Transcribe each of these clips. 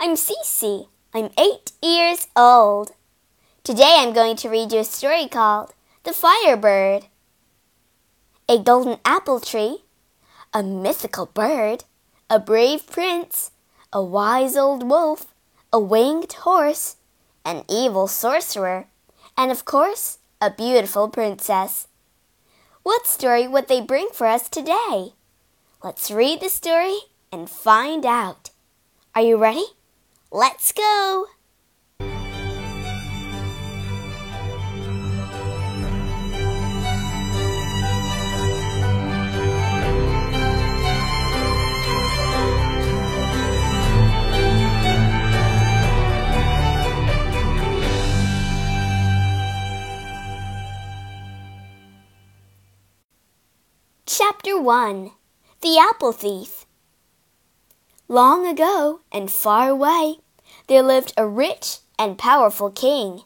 I'm Cece. I'm eight years old. Today I'm going to read you a story called The Firebird. A golden apple tree, a mythical bird, a brave prince, a wise old wolf, a winged horse, an evil sorcerer, and of course, a beautiful princess. What story would they bring for us today? Let's read the story and find out. Are you ready? Let's go! Chapter 1 The Apple Thief Long ago and far away, there lived a rich and powerful king.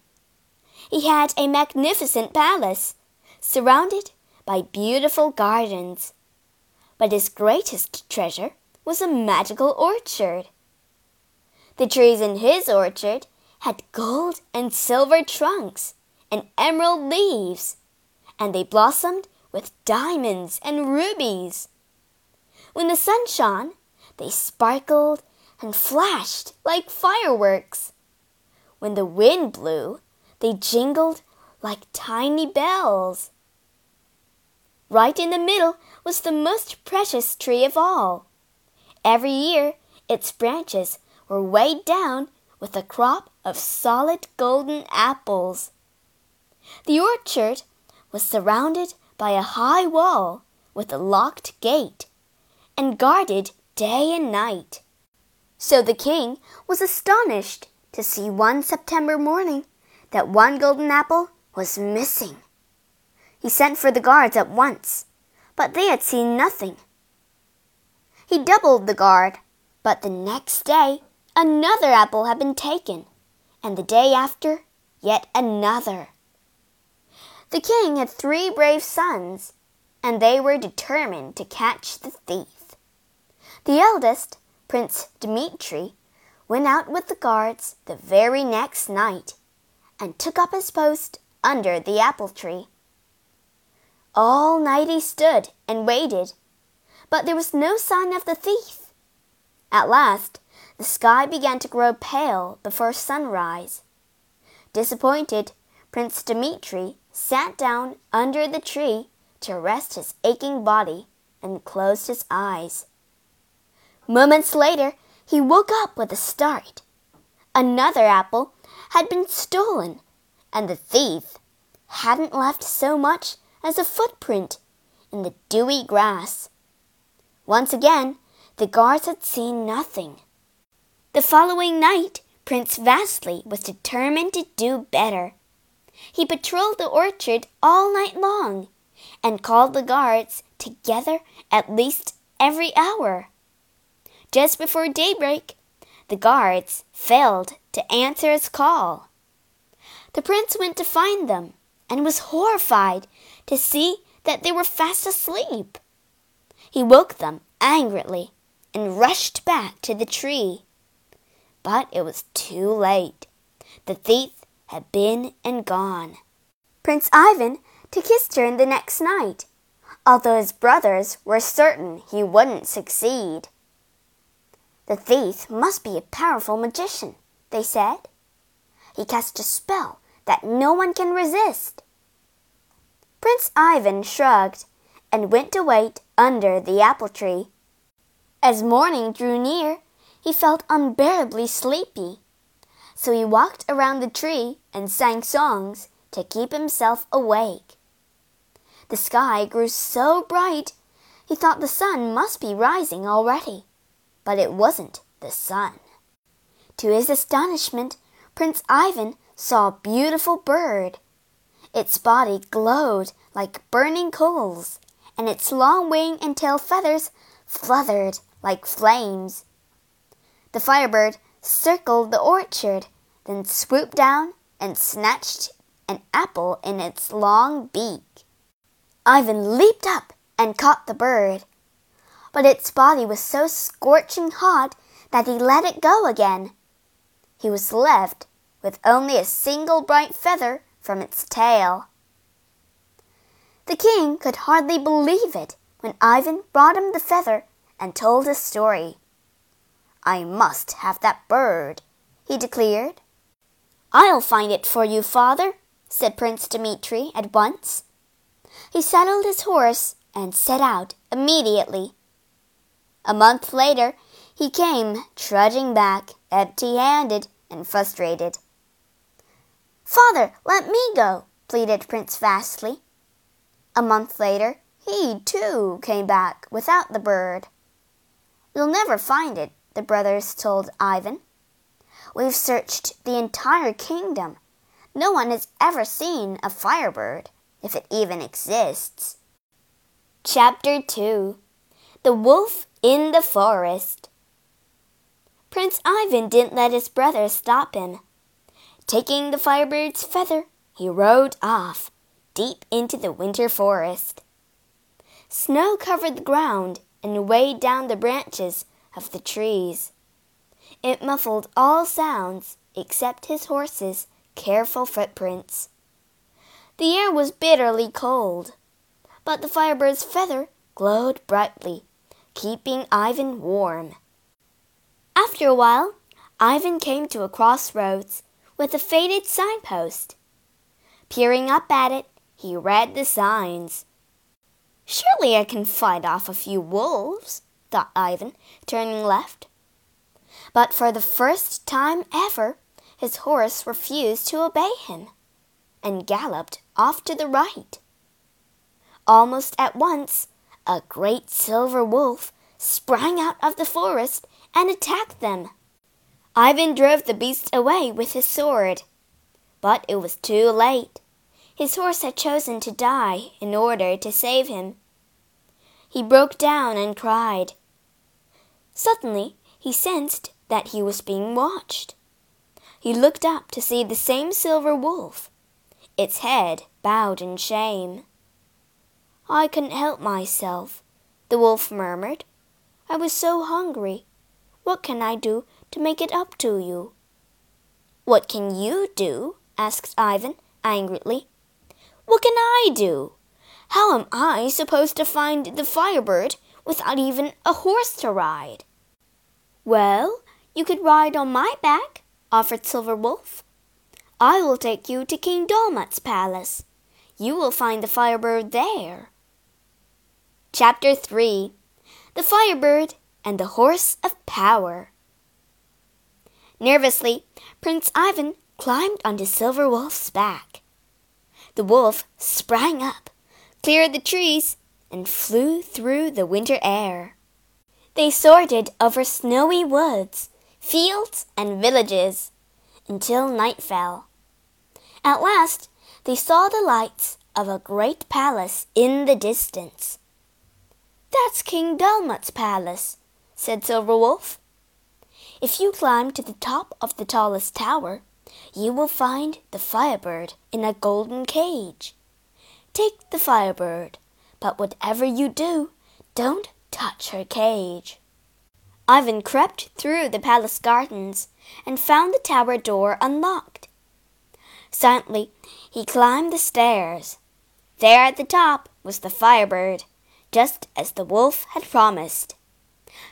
He had a magnificent palace, surrounded by beautiful gardens. But his greatest treasure was a magical orchard. The trees in his orchard had gold and silver trunks and emerald leaves, and they blossomed with diamonds and rubies. When the sun shone, they sparkled and flashed like fireworks. When the wind blew, they jingled like tiny bells. Right in the middle was the most precious tree of all. Every year, its branches were weighed down with a crop of solid golden apples. The orchard was surrounded by a high wall with a locked gate and guarded day and night. So the king was astonished to see one September morning that one golden apple was missing. He sent for the guards at once, but they had seen nothing. He doubled the guard, but the next day another apple had been taken, and the day after yet another. The king had three brave sons, and they were determined to catch the thief. The eldest, Prince Dmitri, went out with the guards the very next night and took up his post under the apple tree. All night he stood and waited, but there was no sign of the thief. At last, the sky began to grow pale before sunrise. Disappointed, Prince Dmitri sat down under the tree to rest his aching body and closed his eyes. Moments later, he woke up with a start. Another apple had been stolen, and the thief hadn't left so much as a footprint in the dewy grass. Once again, the guards had seen nothing. The following night, Prince Vasily was determined to do better. He patrolled the orchard all night long and called the guards together at least every hour. Just before daybreak, the guards failed to answer his call. The prince went to find them and was horrified to see that they were fast asleep. He woke them angrily and rushed back to the tree. But it was too late. The thief had been and gone. Prince Ivan took his turn the next night, although his brothers were certain he wouldn't succeed. The thief must be a powerful magician, they said. He cast a spell that no one can resist. Prince Ivan shrugged and went to wait under the apple tree. As morning drew near, he felt unbearably sleepy. So he walked around the tree and sang songs to keep himself awake. The sky grew so bright, he thought the sun must be rising already but it wasn't the sun. To his astonishment, Prince Ivan saw a beautiful bird. Its body glowed like burning coals, and its long wing and tail feathers fluttered like flames. The firebird circled the orchard, then swooped down and snatched an apple in its long beak. Ivan leaped up and caught the bird but its body was so scorching hot that he let it go again he was left with only a single bright feather from its tail. The king could hardly believe it when Ivan brought him the feather and told his story. I must have that bird, he declared. I'll find it for you, father, said Prince Dmitri at once. He saddled his horse and set out immediately. A month later, he came trudging back, empty handed and frustrated. Father, let me go, pleaded Prince Vasily. A month later, he, too, came back without the bird. We'll never find it, the brothers told Ivan. We've searched the entire kingdom. No one has ever seen a firebird, if it even exists. Chapter 2 The Wolf in the Forest Prince Ivan didn't let his brother stop him. Taking the firebird's feather, he rode off, deep into the winter forest. Snow covered the ground and weighed down the branches of the trees. It muffled all sounds except his horse's careful footprints. The air was bitterly cold, but the firebird's feather glowed brightly, keeping Ivan warm. After a while, Ivan came to a crossroads with a faded signpost. Peering up at it, he read the signs. Surely I can fight off a few wolves, thought Ivan, turning left. But for the first time ever, his horse refused to obey him and galloped off to the right. Almost at once, a great silver wolf sprang out of the forest and attacked them. Ivan drove the beast away with his sword. But it was too late. His horse had chosen to die in order to save him. He broke down and cried. Suddenly, he sensed that he was being watched. He looked up to see the same silver wolf, its head bowed in shame. I couldn't help myself, the wolf murmured. I was so hungry. What can I do to make it up to you? What can you do? asked Ivan angrily. What can I do? How am I supposed to find the firebird without even a horse to ride? Well, you could ride on my back, offered Silver Wolf. I will take you to King Dolmat's palace. You will find the firebird there. Chapter 3 The Firebird and the Horse of Power. Nervously, Prince Ivan climbed onto Silver Wolf's back. The wolf sprang up, cleared the trees, and flew through the winter air. They soared over snowy woods, fields, and villages until night fell. At last, they saw the lights of a great palace in the distance. That's King Dolmat's palace, said Silver Wolf. If you climb to the top of the tallest tower, you will find the firebird in a golden cage. Take the firebird, but whatever you do, don't touch her cage. Ivan crept through the palace gardens and found the tower door unlocked. Silently, he climbed the stairs. There at the top was the firebird, just as the wolf had promised.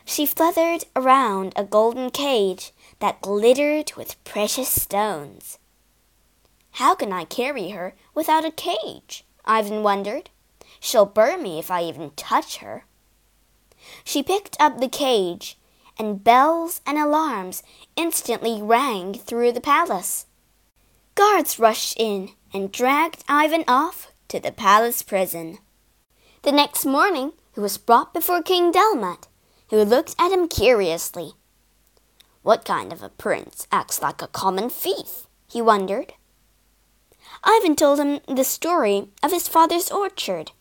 She fluttered around a golden cage that glittered with precious stones. How can I carry her without a cage? Ivan wondered. She'll burn me if I even touch her. She picked up the cage, and bells and alarms instantly rang through the palace. Guards rushed in and dragged Ivan off to the palace prison. The next morning he was brought before King Dolmat, who looked at him curiously. What kind of a prince acts like a common thief? he wondered. Ivan told him the story of his father's orchard,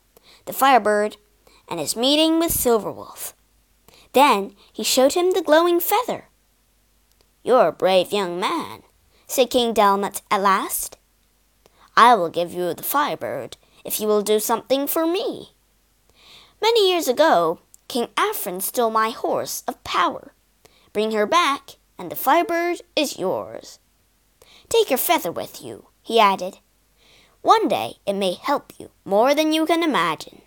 the firebird, and his meeting with Silverwolf. Then he showed him the glowing feather. You're a brave young man, said King Dolmat at last. I will give you the firebird if you will do something for me. Many years ago, King Afron stole my horse of power. Bring her back, and the firebird is yours. Take your feather with you, he added. One day it may help you more than you can imagine.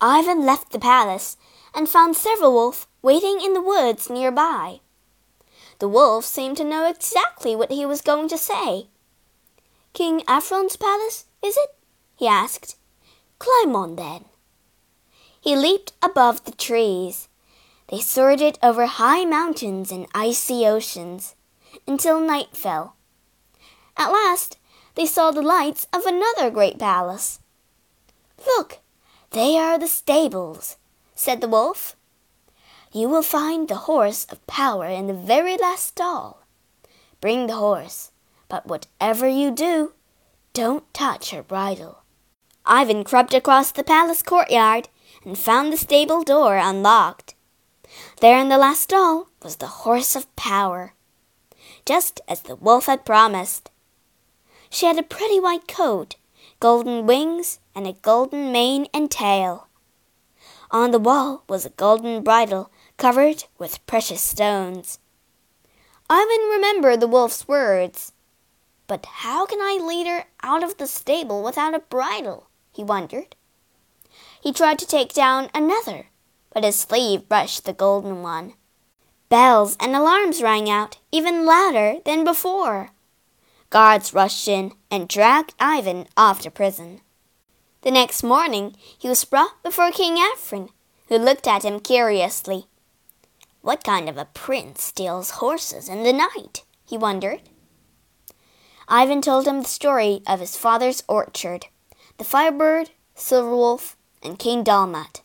Ivan left the palace and found Silverwolf waiting in the woods nearby. The wolf seemed to know exactly what he was going to say. King Afron's palace, is it? he asked. Climb on then. He leaped above the trees. They soared it over high mountains and icy oceans until night fell. At last, they saw the lights of another great palace. Look, they are the stables, said the wolf. You will find the horse of power in the very last stall. Bring the horse, but whatever you do, don't touch her bridle. Ivan crept across the palace courtyard and found the stable door unlocked. There in the last stall was the horse of power, just as the wolf had promised. She had a pretty white coat, golden wings, and a golden mane and tail. On the wall was a golden bridle covered with precious stones. Ivan remembered the wolf's words. But how can I lead her out of the stable without a bridle? he wondered. He tried to take down another, but his sleeve brushed the golden one. Bells and alarms rang out even louder than before. Guards rushed in and dragged Ivan off to prison. The next morning he was brought before King Afron, who looked at him curiously. What kind of a prince steals horses in the night? he wondered. Ivan told him the story of his father's orchard, the Firebird, Silverwolf, and King Dolmat.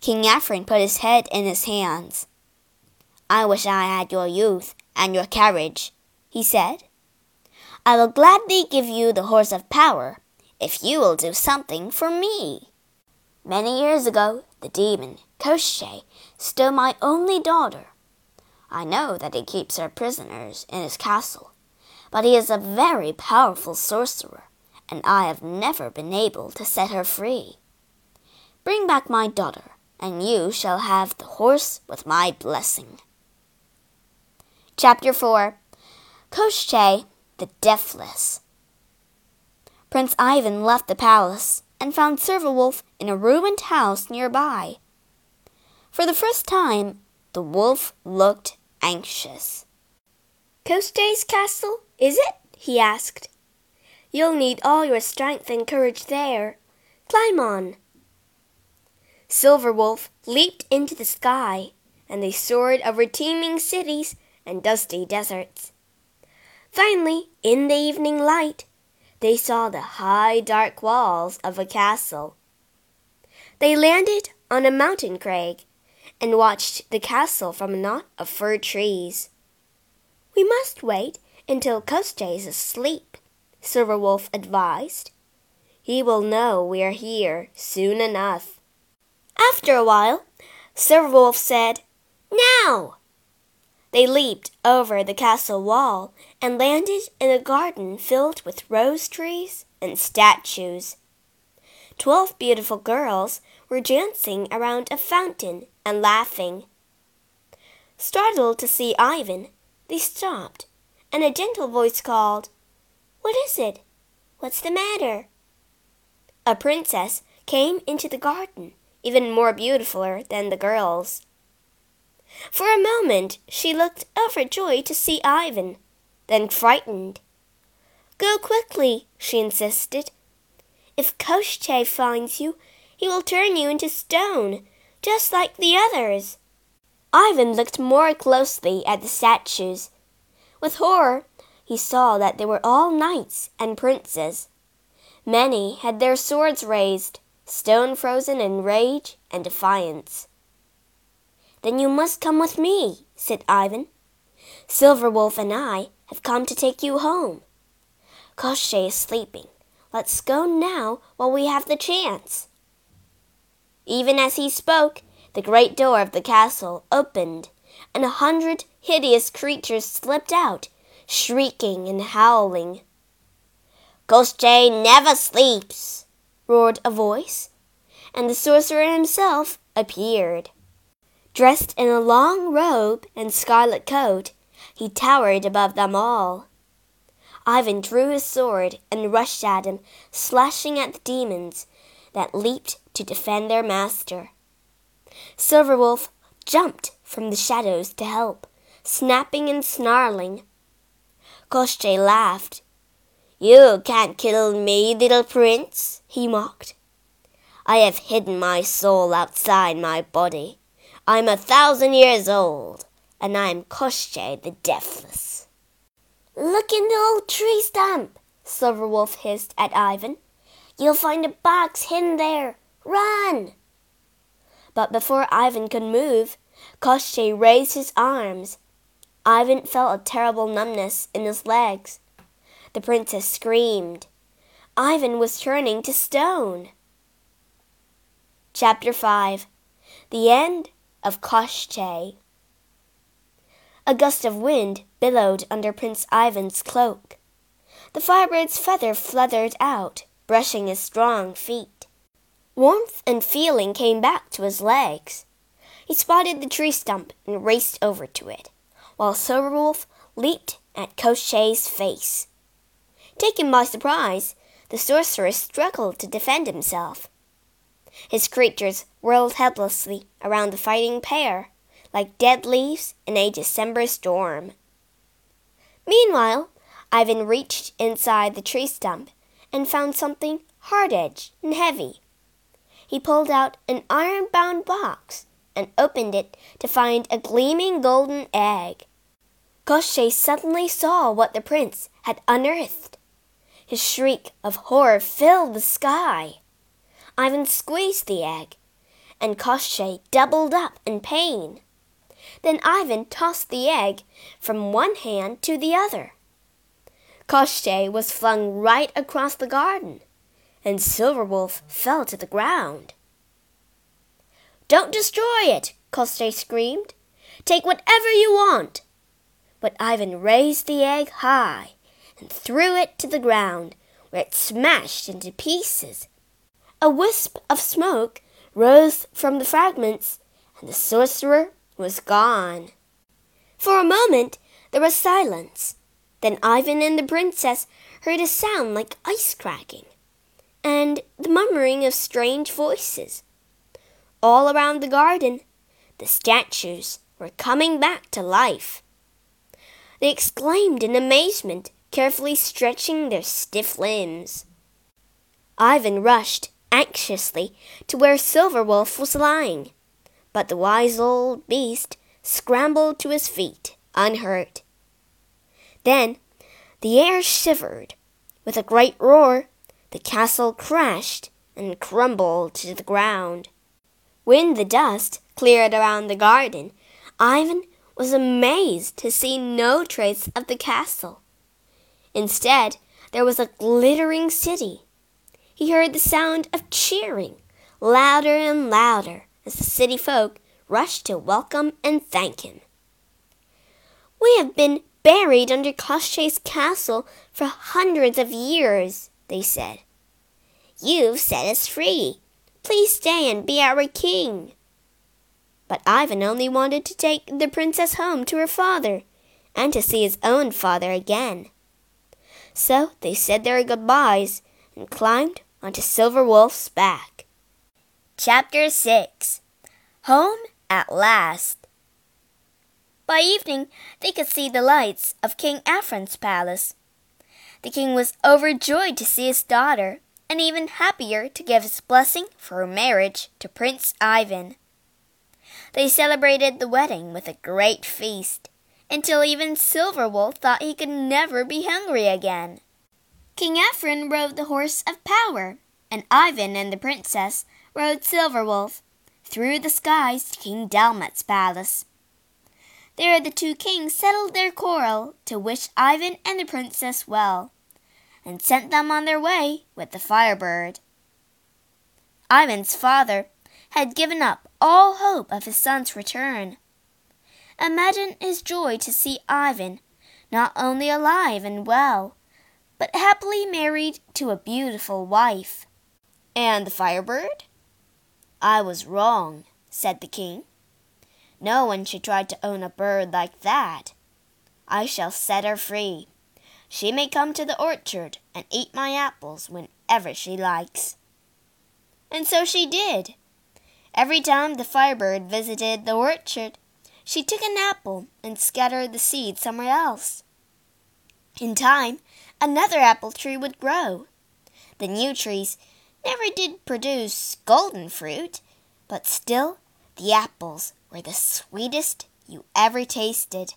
King Afron put his head in his hands. I wish I had your youth and your courage, he said. I will gladly give you the horse of power if you will do something for me. Many years ago, the demon, Koshchei, stole my only daughter. I know that he keeps her prisoners in his castle, but he is a very powerful sorcerer, and I have never been able to set her free. Bring back my daughter, and you shall have the horse with my blessing. Chapter 4 Koshchei the Deathless Prince Ivan left the palace and found Silverwolf in a ruined house nearby. For the first time, the wolf looked anxious. Koshchei's castle, is it? he asked. You'll need all your strength and courage there. Climb on. Silverwolf leaped into the sky, and they soared over teeming cities and dusty deserts. Finally, in the evening light, they saw the high dark walls of a castle. They landed on a mountain crag and watched the castle from a knot of fir trees. We must wait until Koshchei is asleep, Silverwolf advised. He will know we are here soon enough. After a while, Silverwolf said, Now! They leaped over the castle wall and landed in a garden filled with rose trees and statues. Twelve beautiful girls were dancing around a fountain and laughing. Startled to see Ivan, they stopped, and a gentle voice called, What is it? What's the matter? A princess came into the garden, even more beautiful than the girls. For a moment she looked overjoyed to see Ivan, then frightened. Go quickly, she insisted. If Koshchei finds you, he will turn you into stone, just like the others. Ivan looked more closely at the statues. With horror, he saw that they were all knights and princes. Many had their swords raised, stone frozen in rage and defiance. Then you must come with me, said Ivan. Silver Wolf and I have come to take you home. Koshchei is sleeping. Let's go now while we have the chance. Even as he spoke, the great door of the castle opened, and a hundred hideous creatures slipped out, shrieking and howling. Koshchei never sleeps, roared a voice, and the sorcerer himself appeared. Dressed in a long robe and scarlet coat, he towered above them all. Ivan drew his sword and rushed at him, slashing at the demons that leaped to defend their master. Silverwolf jumped from the shadows to help, snapping and snarling. Koshchei laughed. You can't kill me, little prince, he mocked. I have hidden my soul outside my body. I'm a thousand years old, and I'm Koshchei the Deathless. Look in the old tree stump, Silverwolf hissed at Ivan. You'll find a box hidden there. Run! But before Ivan could move, Koshchei raised his arms. Ivan felt a terrible numbness in his legs. The princess screamed. Ivan was turning to stone. Chapter 5 The End of Koshchei A gust of wind billowed under Prince Ivan's cloak. The firebird's feather fluttered out, brushing his strong feet. Warmth and feeling came back to his legs. He spotted the tree stump and raced over to it, while Silverwolf leaped at Koshchei's face. Taken by surprise, the sorcerer struggled to defend himself. His creatures whirled helplessly around the fighting pair, like dead leaves in a December storm. Meanwhile, Ivan reached inside the tree stump and found something hard edged and heavy. He pulled out an iron bound box and opened it to find a gleaming golden egg. Koshchei suddenly saw what the prince had unearthed. His shriek of horror filled the sky. Ivan squeezed the egg, and Koshchei doubled up in pain. Then Ivan tossed the egg from one hand to the other. Koshchei was flung right across the garden, and Silverwolf fell to the ground. Don't destroy it, Koshchei screamed. Take whatever you want. But Ivan raised the egg high and threw it to the ground, where it smashed into pieces a wisp of smoke rose from the fragments, and the sorcerer was gone. For a moment there was silence. Then Ivan and the princess heard a sound like ice cracking, and the murmuring of strange voices. All around the garden, the statues were coming back to life. They exclaimed in amazement, carefully stretching their stiff limbs. Ivan rushed anxiously to where Silverwolf was lying, but the wise old beast scrambled to his feet unhurt. Then the air shivered. With a great roar, the castle crashed and crumbled to the ground. When the dust cleared around the garden, Ivan was amazed to see no trace of the castle. Instead, there was a glittering city he heard the sound of cheering, louder and louder, as the city folk rushed to welcome and thank him. We have been buried under Koshchei's castle for hundreds of years, they said. You've set us free. Please stay and be our king. But Ivan only wanted to take the princess home to her father and to see his own father again. So they said their goodbyes and climbed onto Silver Wolf's back. Chapter 6 Home at Last By evening, they could see the lights of King Afron's palace. The king was overjoyed to see his daughter, and even happier to give his blessing for her marriage to Prince Ivan. They celebrated the wedding with a great feast, until even Silverwolf thought he could never be hungry again. King Afron rode the horse of power, and Ivan and the princess rode Silverwolf through the skies to King Dolmat's palace. There the two kings settled their quarrel to wish Ivan and the princess well, and sent them on their way with the firebird. Ivan's father had given up all hope of his son's return. Imagine his joy to see Ivan not only alive and well, but happily married to a beautiful wife. And the firebird? I was wrong, said the king. No one should try to own a bird like that. I shall set her free. She may come to the orchard and eat my apples whenever she likes. And so she did. Every time the Firebird visited the orchard, she took an apple and scattered the seed somewhere else. In time, another apple tree would grow. The new trees never did produce golden fruit, but still the apples were the sweetest you ever tasted.